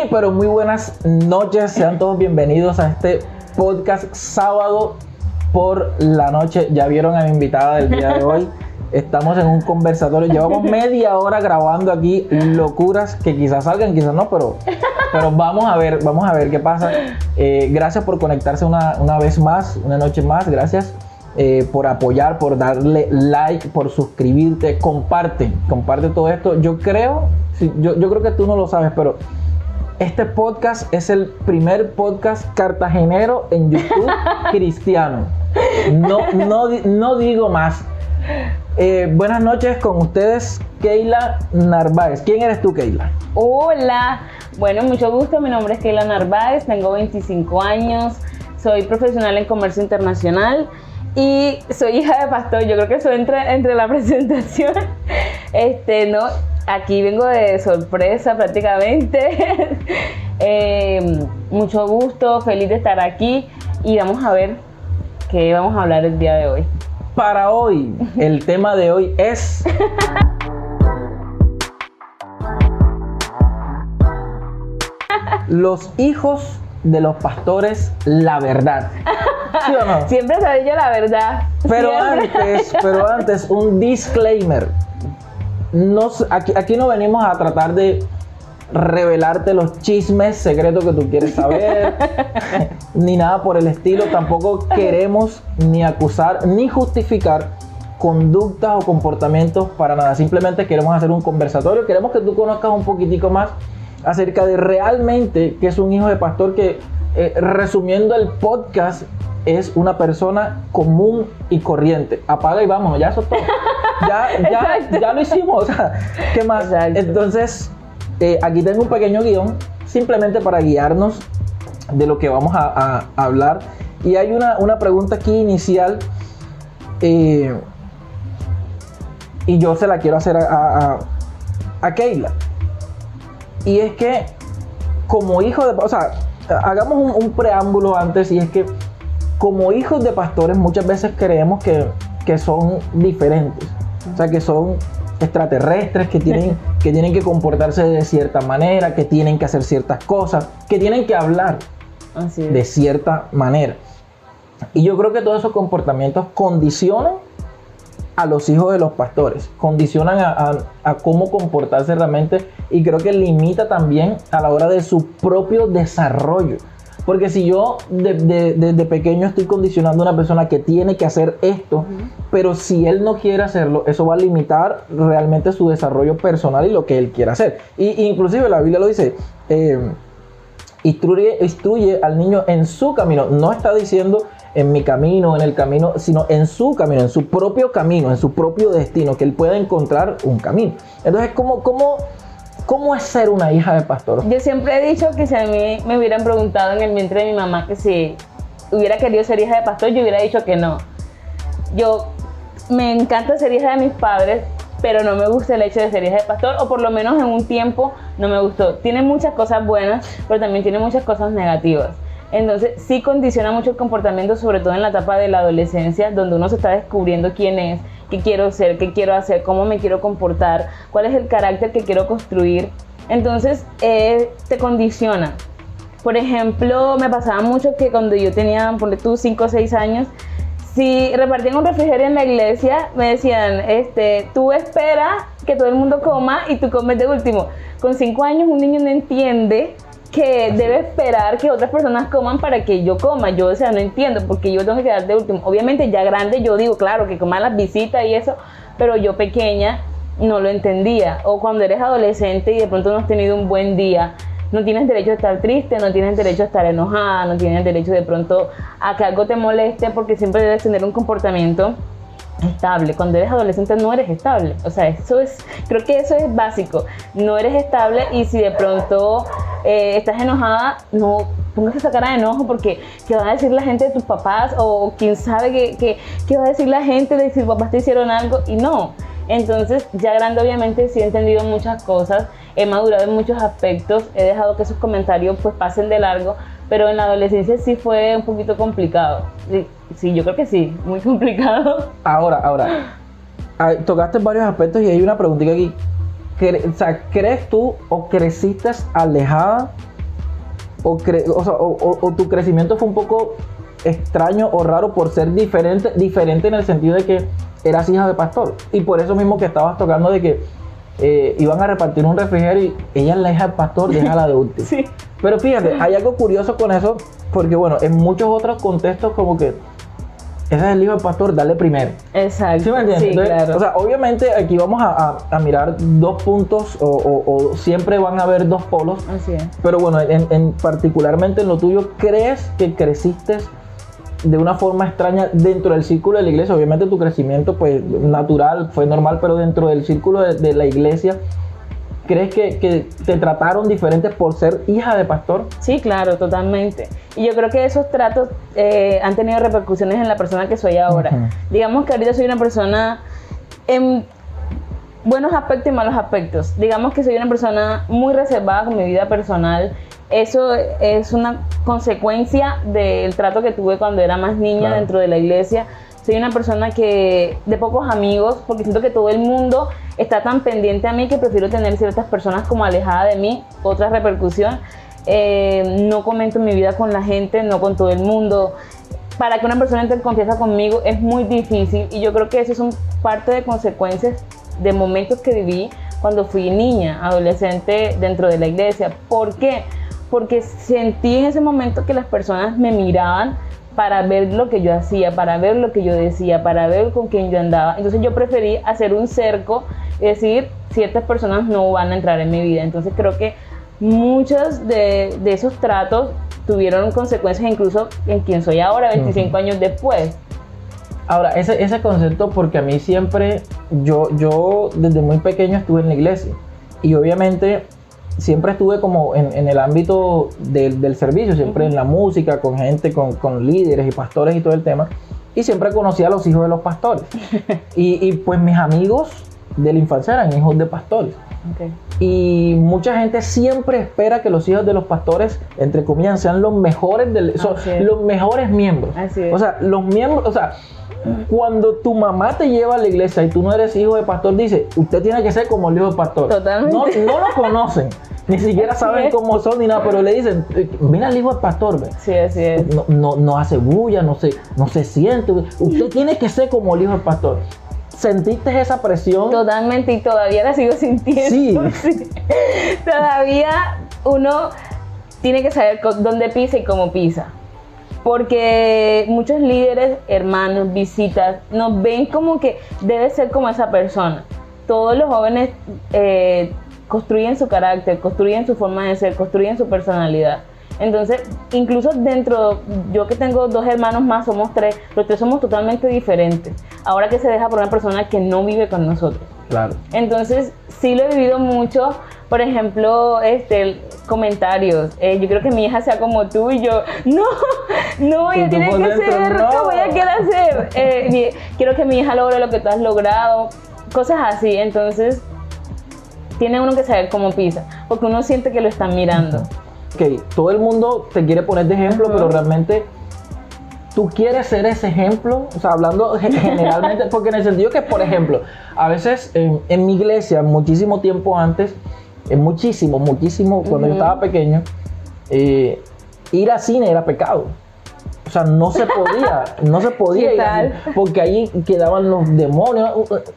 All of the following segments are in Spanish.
Muy, pero muy buenas noches. Sean todos bienvenidos a este podcast sábado por la noche. Ya vieron a mi invitada del día de hoy. Estamos en un conversatorio. Llevamos media hora grabando aquí locuras que quizás salgan, quizás no, pero, pero vamos a ver, vamos a ver qué pasa. Eh, gracias por conectarse una, una vez más, una noche más. Gracias. Eh, por apoyar, por darle like, por suscribirte, comparte, comparte todo esto. Yo creo, yo, yo creo que tú no lo sabes, pero este podcast es el primer podcast cartagenero en YouTube cristiano. No, no, no digo más. Eh, buenas noches con ustedes, Keila Narváez. ¿Quién eres tú, Keila? Hola, bueno, mucho gusto. Mi nombre es Keila Narváez, tengo 25 años, soy profesional en comercio internacional y soy hija de pastor. Yo creo que eso entra entre la presentación. Este, no, aquí vengo de sorpresa prácticamente. Eh, mucho gusto, feliz de estar aquí y vamos a ver qué vamos a hablar el día de hoy. Para hoy, el tema de hoy es... Los hijos de los pastores, la verdad. ¿Sí o no? Siempre se ha dicho la verdad. Pero antes, pero antes, un disclaimer. No, aquí, aquí no venimos a tratar de revelarte los chismes secretos que tú quieres saber, ni nada por el estilo. Tampoco queremos ni acusar ni justificar conductas o comportamientos para nada. Simplemente queremos hacer un conversatorio. Queremos que tú conozcas un poquitico más acerca de realmente que es un hijo de pastor que, eh, resumiendo el podcast, es una persona común y corriente. Apaga y vámonos, ya eso es todo. Ya, ya, ya lo hicimos. ¿Qué más? Entonces, eh, aquí tengo un pequeño guion, simplemente para guiarnos de lo que vamos a, hablar. Y hay una, pregunta aquí inicial. Eh, y yo se la quiero hacer a, a, Keila. Y es que, como hijo de. O sea, hagamos un, un preámbulo antes, y es que como hijos de pastores muchas veces creemos que, son diferentes, o sea, que son extraterrestres, que tienen, que tienen que comportarse de cierta manera, que tienen que hacer ciertas cosas, que tienen que hablar de cierta manera. Y yo creo que todos esos comportamientos condicionan a los hijos de los pastores, condicionan a, a, cómo comportarse realmente y creo que limita también a la hora de su propio desarrollo. Porque si yo desde pequeño estoy condicionando a una persona que tiene que hacer esto, pero si él no quiere hacerlo, eso va a limitar realmente su desarrollo personal y lo que él quiere hacer. Y inclusive la Biblia lo dice, eh, instruye, instruye al niño en su camino. No está diciendo en mi camino, en el camino, sino en su camino, en su propio camino, en su propio destino, que él pueda encontrar un camino. Entonces, ¿cómo, cómo ¿Cómo es ser una hija de pastor? Yo siempre he dicho que si a mí me hubieran preguntado en el vientre de mi mamá que si hubiera querido ser hija de pastor, yo hubiera dicho que no. Yo me encanta ser hija de mis padres, pero no me gusta el hecho de ser hija de pastor, o por lo menos en un tiempo no me gustó. Tiene muchas cosas buenas, pero también tiene muchas cosas negativas. Entonces sí condiciona mucho el comportamiento, sobre todo en la etapa de la adolescencia, donde uno se está descubriendo quién es, qué quiero ser, qué quiero hacer, cómo me quiero comportar, cuál es el carácter que quiero construir. Entonces, eh, te condiciona. Por ejemplo, me pasaba mucho que cuando yo tenía, ponle tú, 5 o 6 años, si repartían un refrigerio en la iglesia, me decían, este, tú espera que todo el mundo coma y tú comes de último. Con 5 años un niño no entiende que debe esperar que otras personas coman para que yo coma. Yo, o sea, no entiendo porque yo tengo que quedar de último. Obviamente ya grande yo digo, claro, que coman las visitas y eso, pero yo pequeña no lo entendía. O cuando eres adolescente y de pronto no has tenido un buen día, no tienes derecho a estar triste, no tienes derecho a estar enojada, no tienes derecho de pronto a que algo te moleste porque siempre debes tener un comportamiento estable. Cuando eres adolescente no eres estable. O sea, eso es, creo que eso es básico. No eres estable y si de pronto eh, estás enojada, no pongas esa cara de enojo porque ¿qué va a decir la gente de tus papás? O quién sabe qué, qué, va a decir la gente de si tus papás te hicieron algo y no. Entonces, ya grande obviamente sí he entendido muchas cosas, he madurado en muchos aspectos, he dejado que esos comentarios pues pasen de largo, pero en la adolescencia sí fue un poquito complicado. Sí, yo creo que sí, muy complicado. Ahora, ahora, tocaste varios aspectos y hay una preguntita aquí. o sea, ¿crees tú o creciste alejada? O, cre- o, sea, o- o tu crecimiento fue un poco extraño o raro por ser diferente, diferente en el sentido de que eras hija de pastor. Y por eso mismo que estabas tocando de que eh, iban a repartir un refrigerio y ella es la hija del pastor, déjala de último. Sí. Pero fíjate, hay algo curioso con eso, porque bueno, en muchos otros contextos como que ese es el hijo del pastor, dale primero. Exacto. ¿Sí me entiendes? Sí, Entonces, claro. O sea, obviamente aquí vamos a, a- a mirar dos puntos o, o- o siempre van a haber dos polos. Así es. Pero bueno, en, en- particularmente en lo tuyo, ¿crees que creciste de una forma extraña dentro del círculo de la iglesia? Obviamente tu crecimiento pues natural, fue normal, pero dentro del círculo de, de la iglesia, ¿crees que, que te trataron diferente por ser hija de pastor? Sí, claro, totalmente. Y yo creo que esos tratos eh, han tenido repercusiones en la persona que soy ahora. Digamos que ahorita soy una persona en buenos aspectos y malos aspectos. Digamos que soy una persona muy reservada con mi vida personal. Eso es una consecuencia del trato que tuve cuando era más niña Claro. dentro de la iglesia. Soy una persona que de pocos amigos, porque siento que todo el mundo está tan pendiente a mí que prefiero tener ciertas personas como alejada de mí. Otra repercusión, eh, no comento mi vida con la gente, no con todo el mundo. Para que una persona entre en confianza conmigo es muy difícil y yo creo que eso son parte de consecuencias de momentos que viví cuando fui niña, adolescente dentro de la iglesia. ¿Por qué? Porque sentí en ese momento que las personas me miraban para ver lo que yo hacía, para ver lo que yo decía, para ver con quién yo andaba. Entonces yo preferí hacer un cerco y decir, ciertas personas no van a entrar en mi vida. Entonces creo que muchos de, de esos tratos tuvieron consecuencias incluso en quien soy ahora, 25 Ujú. años después. Ahora, ese, ese concepto, porque a mí siempre, yo, yo desde muy pequeño estuve en la iglesia y obviamente siempre estuve como en, en el ámbito del, del servicio, siempre en la música, con gente, con, con líderes y pastores y todo el tema. Y siempre conocí a los hijos de los pastores. y, y pues mis amigos de la infancia eran hijos de pastores. Ok. Y mucha gente siempre espera que los hijos de los pastores, entre comillas, sean los mejores, del, son los mejores miembros. O sea, los miembros, o sea, cuando tu mamá te lleva a la iglesia y tú no eres hijo de pastor, dice, usted tiene que ser como el hijo de pastor. Totalmente. No, no lo conocen, ni siquiera Así saben es. cómo son ni nada, pero le dicen, "Eh, mira el hijo del pastor, ve. Sí, así es. No, no, no hace bulla, no se, no se siente. Usted tiene que ser como el hijo del pastor. ¿Sentiste esa presión? Totalmente, y todavía la sigo sintiendo. Sí. sí. Todavía uno tiene que saber dónde pisa y cómo pisa. Porque muchos líderes, hermanos, visitas, nos ven como que debe ser como esa persona. Todos los jóvenes eh, construyen su carácter, construyen su forma de ser, construyen su personalidad. Entonces, incluso dentro, yo que tengo dos hermanos más, somos tres, los tres somos totalmente diferentes. Ahora que se deja por una persona que no vive con nosotros. Claro. Entonces, sí lo he vivido mucho. Por ejemplo, este, comentarios. Eh, yo creo que mi hija sea como tú y yo, no, no, Y ella tú tiene que ser no. como ella quiera ser. Eh, mi- quiero que mi hija logre lo que tú has logrado. Cosas así. Entonces, tiene uno que saber cómo pisa. Porque uno siente que lo están mirando. Ok, todo el mundo te quiere poner de ejemplo, Ajá. pero realmente tú quieres ser ese ejemplo, o sea, hablando ge- generalmente, porque en el sentido que, por ejemplo, a veces en, en mi iglesia, muchísimo tiempo antes, eh, muchísimo, muchísimo, cuando yo estaba pequeño, eh, ir al cine era pecado. O sea, no se podía, no se podía ¿Qué ir al cine, porque ahí quedaban los demonios.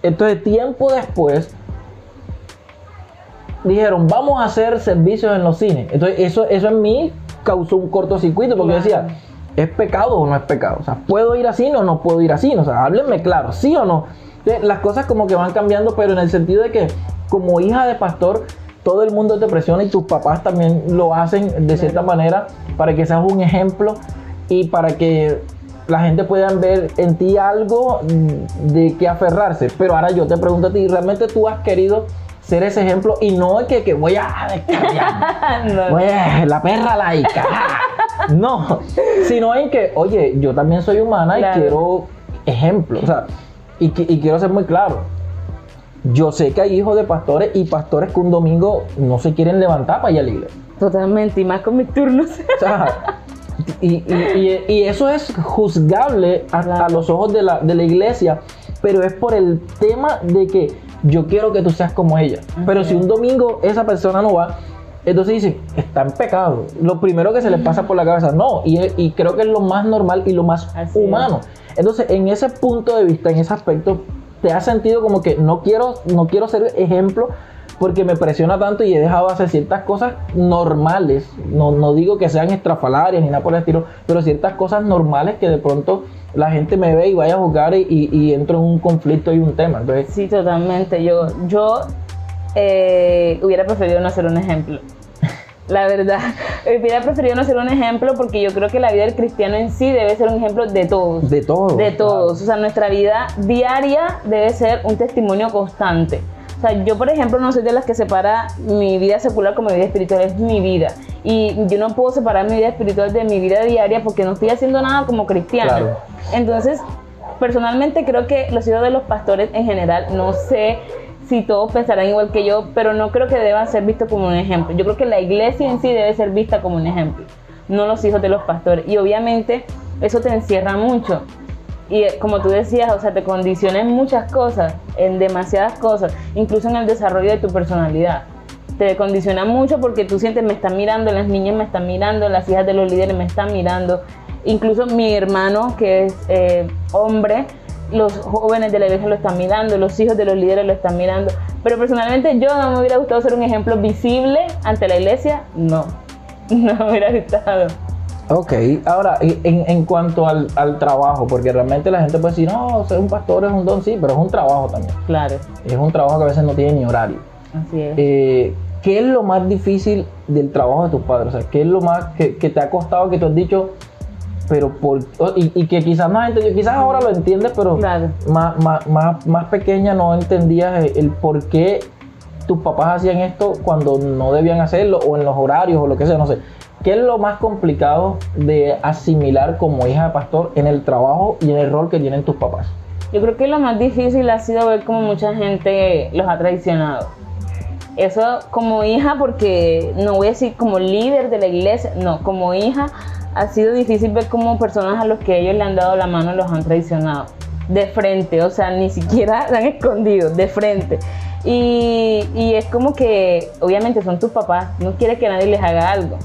Entonces, tiempo después, dijeron, vamos a hacer servicios en los cines. Entonces, eso, eso en mí causó un cortocircuito porque yo decía, ¿es pecado o no es pecado? O sea, ¿puedo ir a cine o no puedo ir a cine? O sea, háblenme claro, ¿sí o no? Entonces, las cosas como que van cambiando, pero en el sentido de que como hija de pastor, todo el mundo te presiona y tus papás también lo hacen de cierta manera para que seas un ejemplo y para que la gente pueda ver en ti algo de que aferrarse. Pero ahora yo te pregunto a ti, ¿realmente tú has querido ser ese ejemplo? Y no es que, que voy a descargar, No. voy a- la perra laica. No, sino en que, oye, yo también soy humana Claro. y quiero ejemplo. O sea, y quiero ser muy claro. Yo sé que hay hijos de pastores y pastores que un domingo no se quieren levantar para ir a la iglesia. Totalmente, y más con mis turnos. O sea, y, y- y- y eso es juzgable a, Claro. a los ojos de la, de la iglesia, pero es por el tema de que yo quiero que tú seas como ella. Pero si un domingo esa persona no va, entonces dice, está en pecado. Lo primero que se le pasa por la cabeza, no, y, y creo que es lo más normal y lo más Así es. humano. Entonces, en ese punto de vista, en ese aspecto, te has sentido como que no quiero, no quiero ser ejemplo porque me presiona tanto y he dejado de hacer ciertas cosas normales. No, no digo que sean estrafalarias ni nada por el estilo, pero ciertas cosas normales que de pronto la gente me ve y vaya a jugar y, y- entro en un conflicto y un tema. Entonces, Sí, totalmente. Yo, yo eh, hubiera preferido no ser un ejemplo. La verdad, hubiera preferido no ser un ejemplo porque yo creo que la vida del cristiano en sí debe ser un ejemplo de todos. de todo. De todos. O sea, nuestra vida diaria debe ser un testimonio constante. O sea, yo, por ejemplo, no soy de las que separa mi vida secular como mi vida espiritual, es mi vida. Y yo no puedo separar mi vida espiritual de mi vida diaria porque no estoy haciendo nada como cristiana. Claro. Entonces, personalmente creo que los hijos de los pastores en general, no sé si todos pensarán igual que yo, pero no creo que deban ser vistos como un ejemplo. Yo creo que la iglesia en sí debe ser vista como un ejemplo, no los hijos de los pastores. Y obviamente eso te encierra mucho. Y eh, como tú decías, o sea, te condiciona en muchas cosas, en demasiadas cosas, incluso en el desarrollo de tu personalidad. Te condiciona mucho porque tú sientes, me están mirando, las niñas me están mirando, las hijas de los líderes me están mirando. Incluso mi hermano, que es eh, hombre, los jóvenes de la iglesia lo están mirando, los hijos de los líderes lo están mirando. Pero personalmente yo no me hubiera gustado ser un ejemplo visible ante la iglesia, no. No me hubiera gustado. Ok, ahora en, en cuanto al, al trabajo, porque realmente la gente puede decir, no, ser un pastor es un don, sí, pero es un trabajo también. Claro, Es un trabajo que a veces no tiene ni horario. así es. Eh, ¿Qué es lo más difícil del trabajo de tus padres? O sea, ¿qué es lo más que, que te ha costado que tú has dicho, pero por. o- Y, y que quizás no has entendido, quizás ahora lo entiendes, pero Claro. más, más, más, más pequeña no entendías el, el por qué tus papás hacían esto cuando no debían hacerlo, o en los horarios, o lo que sea, no sé. ¿Qué es lo más complicado de asimilar como hija de pastor en el trabajo y en el rol que tienen tus papás? Yo creo que lo más difícil ha sido ver cómo mucha gente los ha traicionado. Eso como hija, porque no voy a decir como líder de la iglesia, no, como hija ha sido difícil ver cómo personas a los que ellos le han dado la mano los han traicionado. De frente, o sea, ni siquiera se han escondido, de frente. Y, es como que, obviamente son tus papás, no quieres que nadie les haga algo.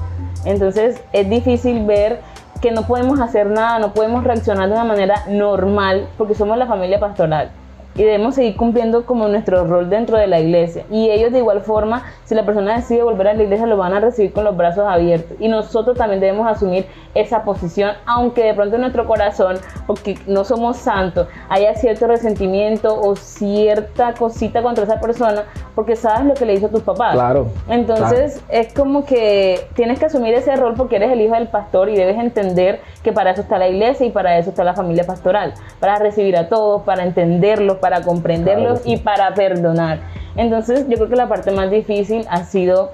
Entonces es difícil ver que no podemos hacer nada, no podemos reaccionar de una manera normal porque somos la familia pastoral y debemos seguir cumpliendo como nuestro rol dentro de la iglesia. Y ellos de igual forma, si la persona decide volver a la iglesia, lo van a recibir con los brazos abiertos. Y nosotros también debemos asumir esa posición, aunque de pronto en nuestro corazón, porque no somos santos, haya cierto resentimiento o cierta cosita contra esa persona, porque sabes lo que le hizo a tus papás. Claro, Entonces es como que tienes que asumir ese rol porque eres el hijo del pastor y debes entender que para eso está la iglesia y para eso está la familia pastoral, para recibir a todos, para entenderlos, para comprenderlos Claro que sí. y para perdonar. Entonces yo creo que la parte más difícil ha sido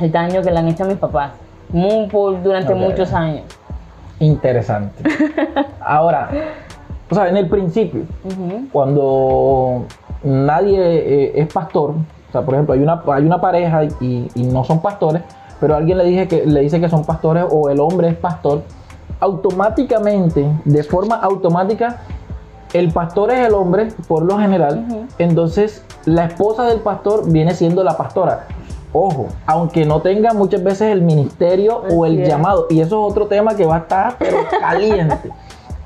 el daño que le han hecho a mis papás mu- por- durante Ok. muchos años. Interesante. Ahora, o sea, en el principio, cuando nadie eh, es pastor, o sea, por ejemplo, hay una, hay una pareja y, y no son pastores, pero alguien le, dije que, le dice que son pastores o el hombre es pastor, automáticamente, de forma automática, el pastor es el hombre, por lo general, entonces la esposa del pastor viene siendo la pastora. Ojo, aunque no tenga muchas veces el ministerio o el llamado, y eso es otro tema que va a estar pero caliente.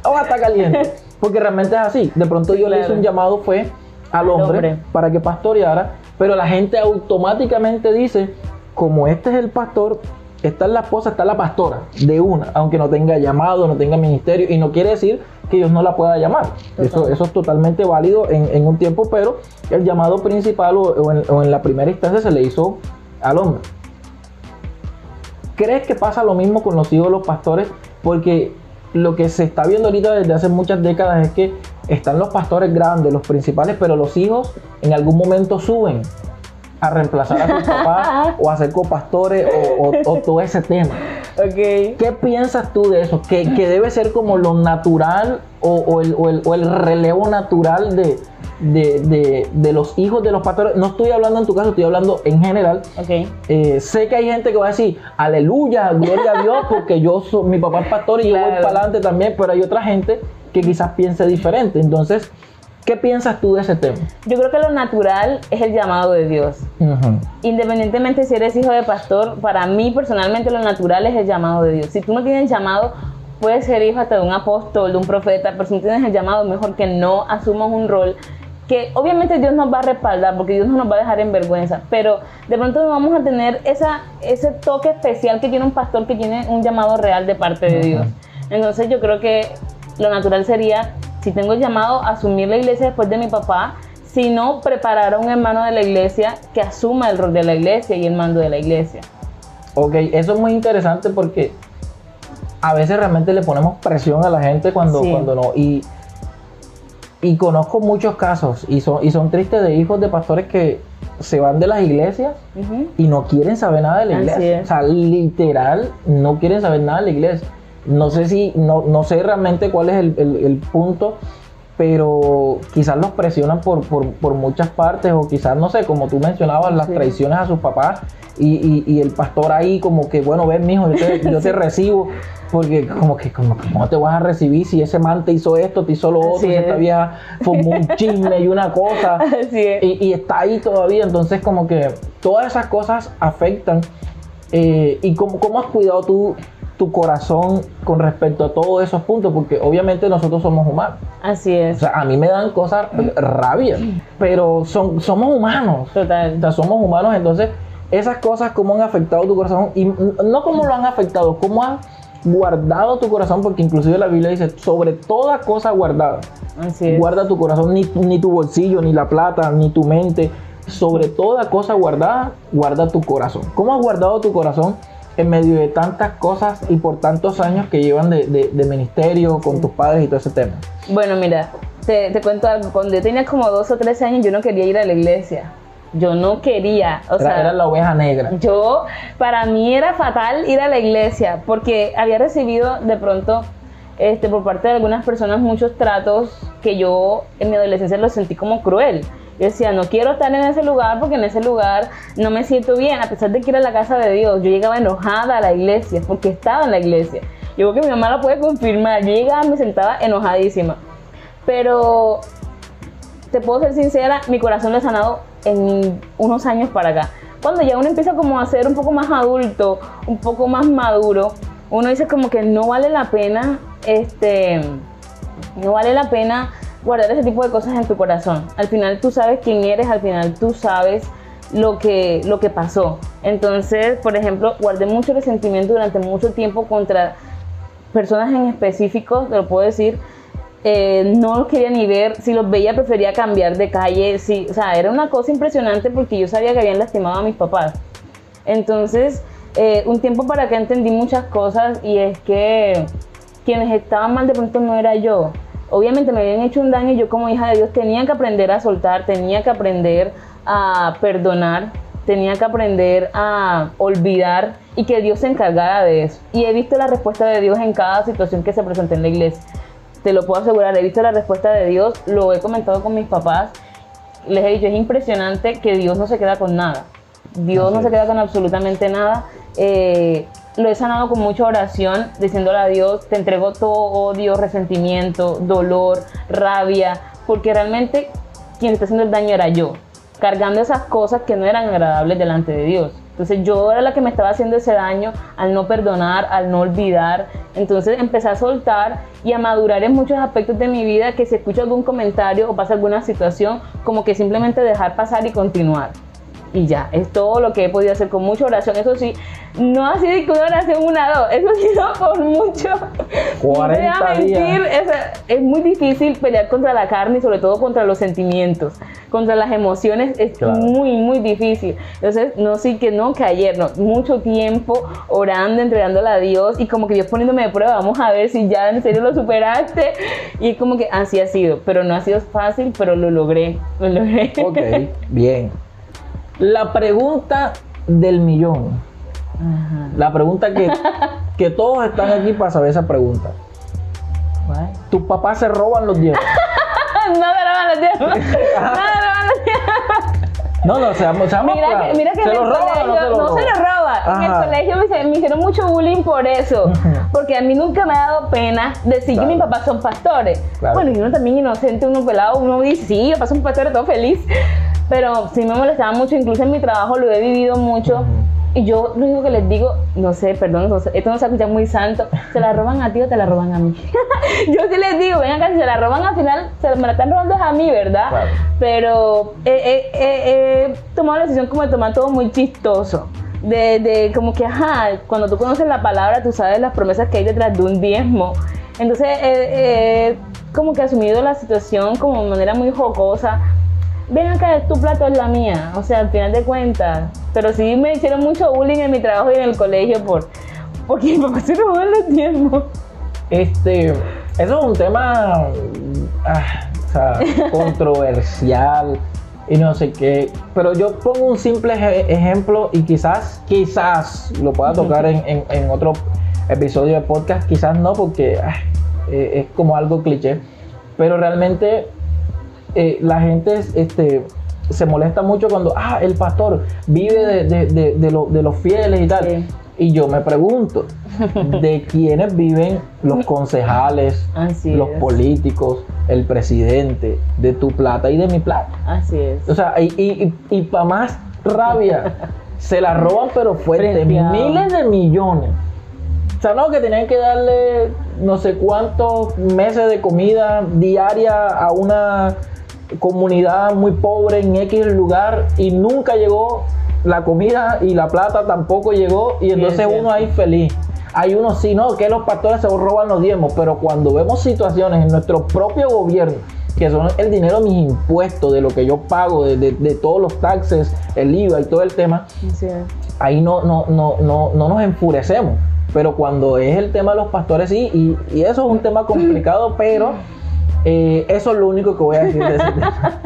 va a estar caliente, porque realmente es así. De pronto Sí, yo le hice un llamado fue al Al hombre, hombre. para que pastoreara, pero la gente automáticamente dice, como este es el pastor, está la esposa, está la pastora, de una, aunque no tenga llamado, no tenga ministerio, y no quiere decir que Dios no la pueda llamar. Eso, eso es totalmente válido en, en un tiempo, pero el llamado principal o, o en, o en la primera instancia se le hizo al hombre. ¿Crees que pasa lo mismo con los hijos de los pastores? Porque lo que se está viendo ahorita desde hace muchas décadas es que están los pastores grandes, los principales, pero los hijos en algún momento suben a reemplazar a sus papás o a ser copastores o, o- o todo ese tema. Ok. ¿Qué piensas tú de eso? ¿Que, que debe ser como lo natural o, el, o el- o el relevo natural de, de- de- de los hijos de los pastores? No estoy hablando en tu caso, estoy hablando en general. Ok. Eh, sé que hay gente que va a decir, aleluya, gloria a Dios, porque yo soy, mi papá es pastor y yo voy para adelante también, pero hay otra gente que quizás piense diferente. Entonces, ¿Qué piensas tú de ese tema? Yo creo que lo natural es el llamado de Dios. Ujú. Independientemente si eres hijo de pastor, para mí personalmente lo natural es el llamado de Dios. Si tú no tienes llamado, puedes ser hijo hasta de un apóstol, de un profeta, pero si no tienes el llamado, mejor que no asumas un rol que obviamente Dios nos va a respaldar porque Dios no nos va a dejar en vergüenza, pero de pronto no vamos a tener esa, ese toque especial que tiene un pastor que tiene un llamado real de parte de Dios. Entonces yo creo que lo natural sería, si tengo el llamado, asumir la iglesia después de mi papá, si no, preparar a un hermano de la iglesia que asuma el rol de la iglesia y el mando de la iglesia. Ok, eso es muy interesante porque a veces realmente le ponemos presión a la gente cuando, Sí. cuando no. Y, y conozco muchos casos y son, y son tristes de hijos de pastores que se van de las iglesias Ujú. y no quieren saber nada de la iglesia. es. O sea, literal, no quieren saber nada de la iglesia. No sé si, no, no sé realmente cuál es el, el- el punto, pero quizás los presionan por, por, por muchas partes, o quizás, no sé, como tú mencionabas, las Sí. traiciones a sus papás, y, y- y el pastor ahí como que, bueno, ven, mijo, yo te, yo te recibo, porque como que, como que, ¿cómo te vas a recibir si ese man te hizo esto, te hizo lo otro, si esta es. vieja formó un chisme y una cosa? Y está ahí todavía. Entonces, como que todas esas cosas afectan. Eh, ¿Y cómo, cómo has cuidado tú tu corazón con respecto a todos esos puntos? Porque obviamente nosotros somos humanos. Así O es. sea, a mí me dan cosas rabia, pero son, somos humanos. O Total. sea, somos humanos, entonces esas cosas cómo han afectado tu corazón y no cómo lo han afectado, cómo han guardado tu corazón, porque inclusive la Biblia dice, sobre toda cosa guardada, Así es. guarda tu corazón, ni, ni tu bolsillo, ni la plata, ni tu mente. Sobre toda cosa guardada, guarda tu corazón. ¿Cómo has guardado tu corazón en medio de tantas cosas y por tantos años que llevan de, de- de ministerio con tus padres y todo ese tema? Bueno, mira, te, te cuento algo. Cuando yo tenía como dos o tres años, yo no quería ir a la iglesia. Yo no quería. O Era, sea, era la oveja negra. yo, para mí era fatal ir a la iglesia porque había recibido de pronto este, por parte de algunas personas muchos tratos que yo en mi adolescencia los sentí como cruel. Yo decía, no quiero estar en ese lugar porque en ese lugar no me siento bien, a pesar de que ir a la casa de Dios. Yo llegaba enojada a la iglesia porque estaba en la iglesia. Yo creo que mi mamá lo puede confirmar. Yo llegaba me sentaba enojadísima. Pero te puedo ser sincera, mi corazón lo he sanado en unos años para acá. Cuando ya uno empieza como a ser un poco más adulto, un poco más maduro, uno dice como que no vale la pena, este, no vale la pena guardar ese tipo de cosas en tu corazón. Al final tú sabes quién eres, al final tú sabes lo que, lo que pasó. Entonces, por ejemplo, guardé mucho resentimiento durante mucho tiempo contra personas en específico, te lo puedo decir, eh, no los quería ni ver, si los veía prefería cambiar de calle, sí, o sea, era una cosa impresionante porque yo sabía que habían lastimado a mis papás. Entonces, eh, un tiempo para acá entendí muchas cosas y es que quienes estaban mal de pronto no era yo. Obviamente me habían hecho un daño y yo como hija de Dios tenía que aprender a soltar, tenía que aprender a perdonar, tenía que aprender a olvidar y que Dios se encargara de eso. Y he visto la respuesta de Dios en cada situación que se presenta en la iglesia. Te lo puedo asegurar, he visto la respuesta de Dios, lo he comentado con mis papás, les he dicho, es impresionante que Dios no se queda con nada. Dios no se queda con absolutamente nada. Eh, lo he sanado con mucha oración, diciéndole a Dios, te entrego todo odio, resentimiento, dolor, rabia, porque realmente quien está haciendo el daño era yo, cargando esas cosas que no eran agradables delante de Dios. Entonces yo era la que me estaba haciendo ese daño al no perdonar, al no olvidar. Entonces empecé a soltar y a madurar en muchos aspectos de mi vida que si escucho algún comentario o pasa alguna situación, como que simplemente dejar pasar y continuar y ya, es todo lo que he podido hacer con mucha oración. Eso sí, no ha sido que una oración una dos, eso ha sido por mucho. 40 No voy a mentir, días. es, es muy difícil pelear contra la carne y sobre todo contra los sentimientos, contra las emociones, es Claro. muy, muy difícil. Entonces, no sí que no, que ayer, no, mucho tiempo orando, entregándole a Dios y como que Dios poniéndome de prueba, vamos a ver si ya en serio lo superaste. Y como que así ha sido, pero no ha sido fácil, pero lo logré, lo logré. Ok, bien. La pregunta del millón. Ajá. La pregunta que, que todos están aquí para saber esa pregunta. ¿Tus papás se roban los diezmos? no me roban los tiempos. No me roban los tiempos. No, no, seamos, seamos Mira que, mira que ¿Se en lo el roban o colegio no se lo no se roba. En el colegio me, se- me hicieron mucho bullying por eso. Porque a mí nunca me ha dado pena decir Claro. que mis papás son pastores. Claro. Bueno, y uno también inocente, uno pelado, uno dice, sí, mis papás son pastores, todo feliz. Pero sí me molestaba mucho, incluso en mi trabajo lo he vivido mucho. Y yo lo único que les digo, no sé, perdón, no sé, esto no se escucha muy santo, ¿se la roban a ti o te la roban a mí? yo sí les digo, vengan acá, si se la roban al final, se me la están robando a mí, ¿verdad? Claro. Pero he, he- he- he tomado la decisión como de tomar todo muy chistoso. De, de como que, ajá, cuando tú conoces la palabra, tú sabes las promesas que hay detrás de un diezmo. Entonces, he he como que asumido la situación como de manera muy jocosa. Ven acá, tu plato es la mía. O sea, al final de cuentas. Pero sí me hicieron mucho bullying en mi trabajo y en el colegio por porque mi papá se robó los diezmos. Este, eso es un tema ah, o sea, controversial y no sé qué. Pero yo pongo un simple eje- ejemplo y quizás, quizás lo pueda tocar en, en- en otro episodio de podcast, quizás no, porque ah, eh, es como algo cliché. Pero realmente eh, la gente este, se molesta mucho cuando, ah, el pastor vive de, de- de- de lo- de los fieles y tal. Sí. Y yo me pregunto, ¿de quiénes viven los concejales, Así los es. políticos, el presidente, de tu plata y de mi plata? Así es. O sea, y, y, y, para más rabia, se la roban pero fuerte, miles de millones. O sea, no, que tenían que darle no sé cuántos meses de comida diaria a una comunidad muy pobre en X lugar y nunca llegó la comida y la plata tampoco llegó y entonces uno ahí feliz. Hay uno sí, no, que los pastores se roban los diezmos, pero cuando vemos situaciones en nuestro propio gobierno, que son el dinero de mis impuestos, de lo que yo pago, de, de- de todos los taxes, el IVA y todo el tema, ahí no, no, no, no, no nos enfurecemos. Pero cuando es el tema de los pastores, sí, y, y eso es un tema complicado, pero eh, eso es lo único que voy a decir de ese tema.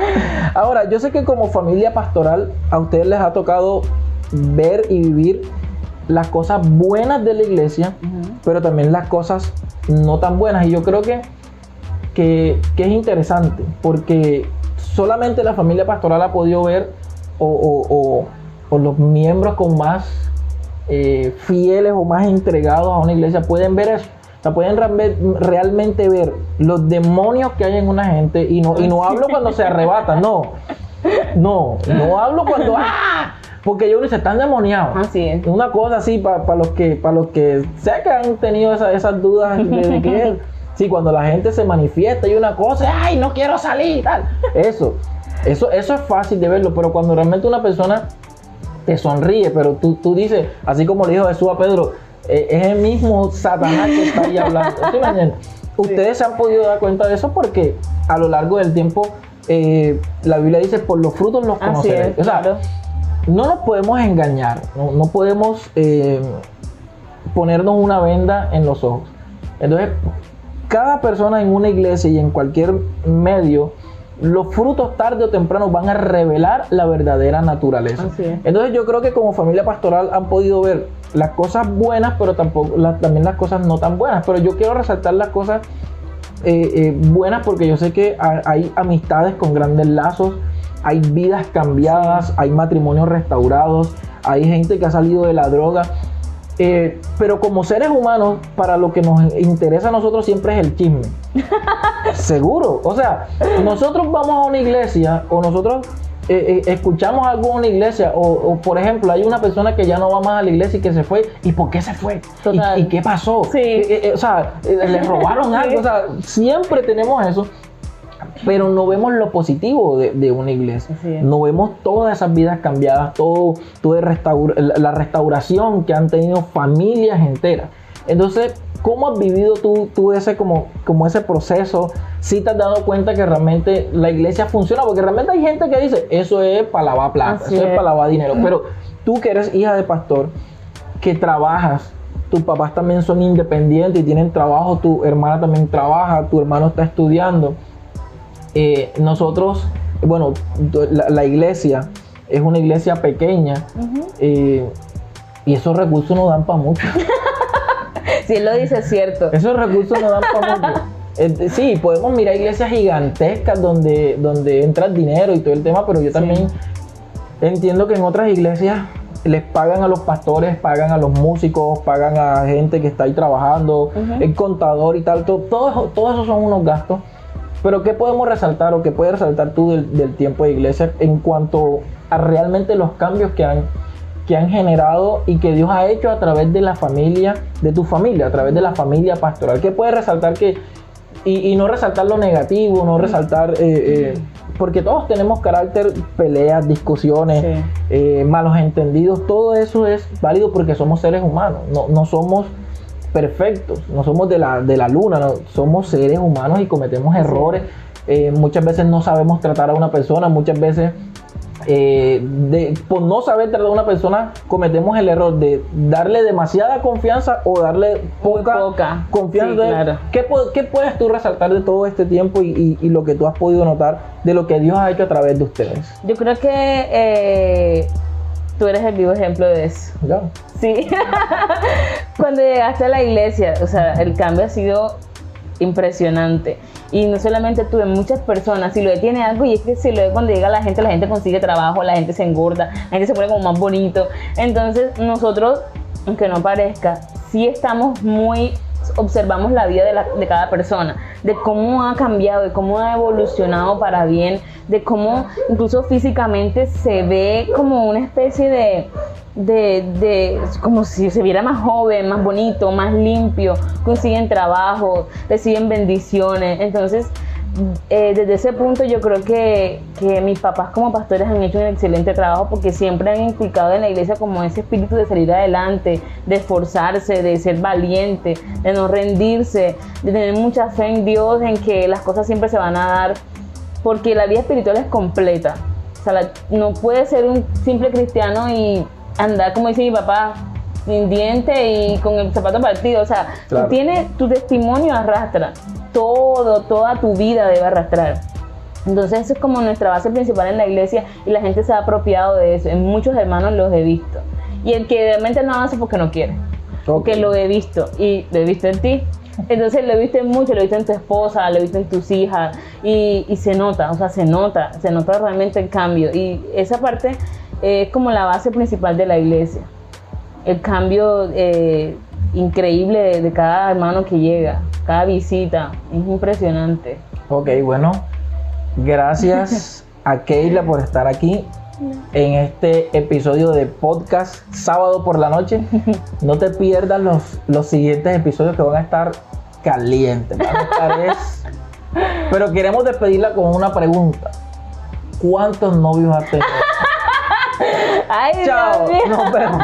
Ahora, yo sé que como familia pastoral a ustedes les ha tocado ver y vivir las cosas buenas de la iglesia, pero también las cosas no tan buenas. Y yo creo que, que, que es interesante, porque solamente la familia pastoral ha podido ver, o, o- o- o los miembros con más eh, fieles o más entregados a una iglesia pueden ver eso. O sea, pueden realme- realmente ver los demonios que hay en una gente. Y no, y no hablo cuando se arrebata, no. No, no hablo cuando. ¡Ah! Porque ellos se están demoniados. Así es. Una cosa así para los que para los que sé que han tenido esa- esas dudas de, de que sí, cuando la gente se manifiesta y una cosa, ay, no quiero salir y tal. Eso, eso, eso es fácil de verlo, pero cuando realmente una persona te sonríe, pero tú, tú dices, así como le dijo Jesús a Pedro, es el mismo Satanás que está ahí hablando. ¿Sí me entienden? Ustedes se han podido dar cuenta de eso porque a lo largo del tiempo eh, la Biblia dice, por los frutos los conoceréis. O sea, claro. no nos podemos engañar, no, no podemos eh, ponernos una venda en los ojos. Entonces, cada persona en una iglesia y en cualquier medio, los frutos tarde o temprano van a revelar la verdadera naturaleza. Entonces yo creo que como familia pastoral han podido ver las cosas buenas, pero tampoco las- también las cosas no tan buenas. Pero yo quiero resaltar las cosas eh, eh, buenas porque yo sé que ha- hay amistades con grandes lazos, hay vidas cambiadas, hay matrimonios restaurados, hay gente que ha salido de la droga. Eh, pero como seres humanos, para lo que nos interesa a nosotros siempre es el chisme. Seguro. O sea, nosotros vamos a una iglesia o nosotros eh, eh, escuchamos algo en una iglesia o, o, por ejemplo hay una persona que ya no va más a la iglesia y que se fue. ¿Y por qué se fue? ¿Y- Total. ¿Y, qué pasó? Sí. Eh, eh, o sea, le robaron algo. O sea, siempre tenemos eso. Pero no vemos lo positivo de, de una iglesia. No vemos todas esas vidas cambiadas, todo, todo el restaur- la la restauración que han tenido familias enteras. Entonces, ¿cómo has vivido tú, tú ese, como, como ese proceso? Si te has dado cuenta que realmente la iglesia funciona, porque realmente hay gente que dice, eso es para lavar plata, Así eso es es. para lavar dinero. Pero tú que eres hija de pastor, que trabajas, tus papás también son independientes y tienen trabajo, tu hermana también trabaja, tu hermano está estudiando. Eh, nosotros, bueno, la, la iglesia es una iglesia pequeña eh, y esos recursos no dan para mucho. Si él lo dice, es cierto. Esos recursos no dan para mucho. Sí, podemos mirar iglesias gigantescas donde, donde entra el dinero y todo el tema, pero yo también entiendo que en otras iglesias les pagan a los pastores, pagan a los músicos, pagan a gente que está ahí trabajando, el contador y tal, todo, todo, todo eso son unos gastos. Pero ¿qué podemos resaltar o qué puedes resaltar tú del, del tiempo de iglesia en cuanto a realmente los cambios que han que han generado y que Dios ha hecho a través de la familia, de tu familia, a través de la familia pastoral. ¿Qué puedes resaltar que, y, no resaltar lo negativo, no resaltar, eh, eh, porque todos tenemos carácter, peleas, discusiones, eh, malos entendidos, todo eso es válido porque somos seres humanos, no, no somos perfectos, no somos de la, de la luna, no, somos seres humanos y cometemos errores. muchas veces no sabemos tratar a una persona, muchas veces eh, de, por no saber tratar a una persona, cometemos el error de darle demasiada confianza o darle poca, confianza. ¿Qué, puedes tú resaltar de todo este tiempo y, lo que tú has podido notar de lo que Dios ha hecho a través de ustedes? Yo creo que eh, tú eres el vivo ejemplo de eso. Sí. Cuando llegaste a la iglesia, o sea, el cambio ha sido impresionante. Y no solamente tú, muchas personas, si lo tiene algo, y es que si lo cuando llega la gente, la gente consigue trabajo, la gente se engorda, la gente se pone como más bonito. Entonces, nosotros, aunque no parezca, sí estamos muy observamos la vida de, la, de, cada persona, de cómo ha cambiado, de cómo ha evolucionado para bien, de cómo incluso físicamente se ve como una especie de, de, de, como si se viera más joven, más bonito, más limpio, consiguen trabajo, reciben bendiciones. Entonces, eh, desde ese punto yo creo que, que, mis papás como pastores han hecho un excelente trabajo porque siempre han inculcado en la iglesia como ese espíritu de salir adelante, de esforzarse, de ser valiente, de no rendirse, de tener mucha fe en Dios, en que las cosas siempre se van a dar, porque la vida espiritual es completa. O sea, no puede ser un simple cristiano y andar, como dice mi papá, sin diente y con el zapato partido. O sea, tú tienes, tu testimonio arrastra. Todo, toda tu vida debe arrastrar. Entonces, eso es como nuestra base principal en la iglesia y la gente se ha apropiado de eso. En muchos hermanos los he visto. Y el que realmente no hace porque no quiere. Porque lo he visto y lo he visto en ti. Entonces lo he visto en mucho, lo he visto en tu esposa, lo he visto en tus hijas y, y se nota, o sea, se nota, se nota realmente el cambio. Y esa parte es como la base principal de la iglesia. El cambio eh, increíble de, cada hermano que llega, cada visita, es impresionante. Ok, bueno, gracias a Keila por estar aquí en este episodio de podcast sábado por la noche. No te pierdas los, los siguientes episodios que van a estar calientes. Pero queremos despedirla con una pregunta. ¿Cuántos novios has tenido? Ay, Chao, nos vemos.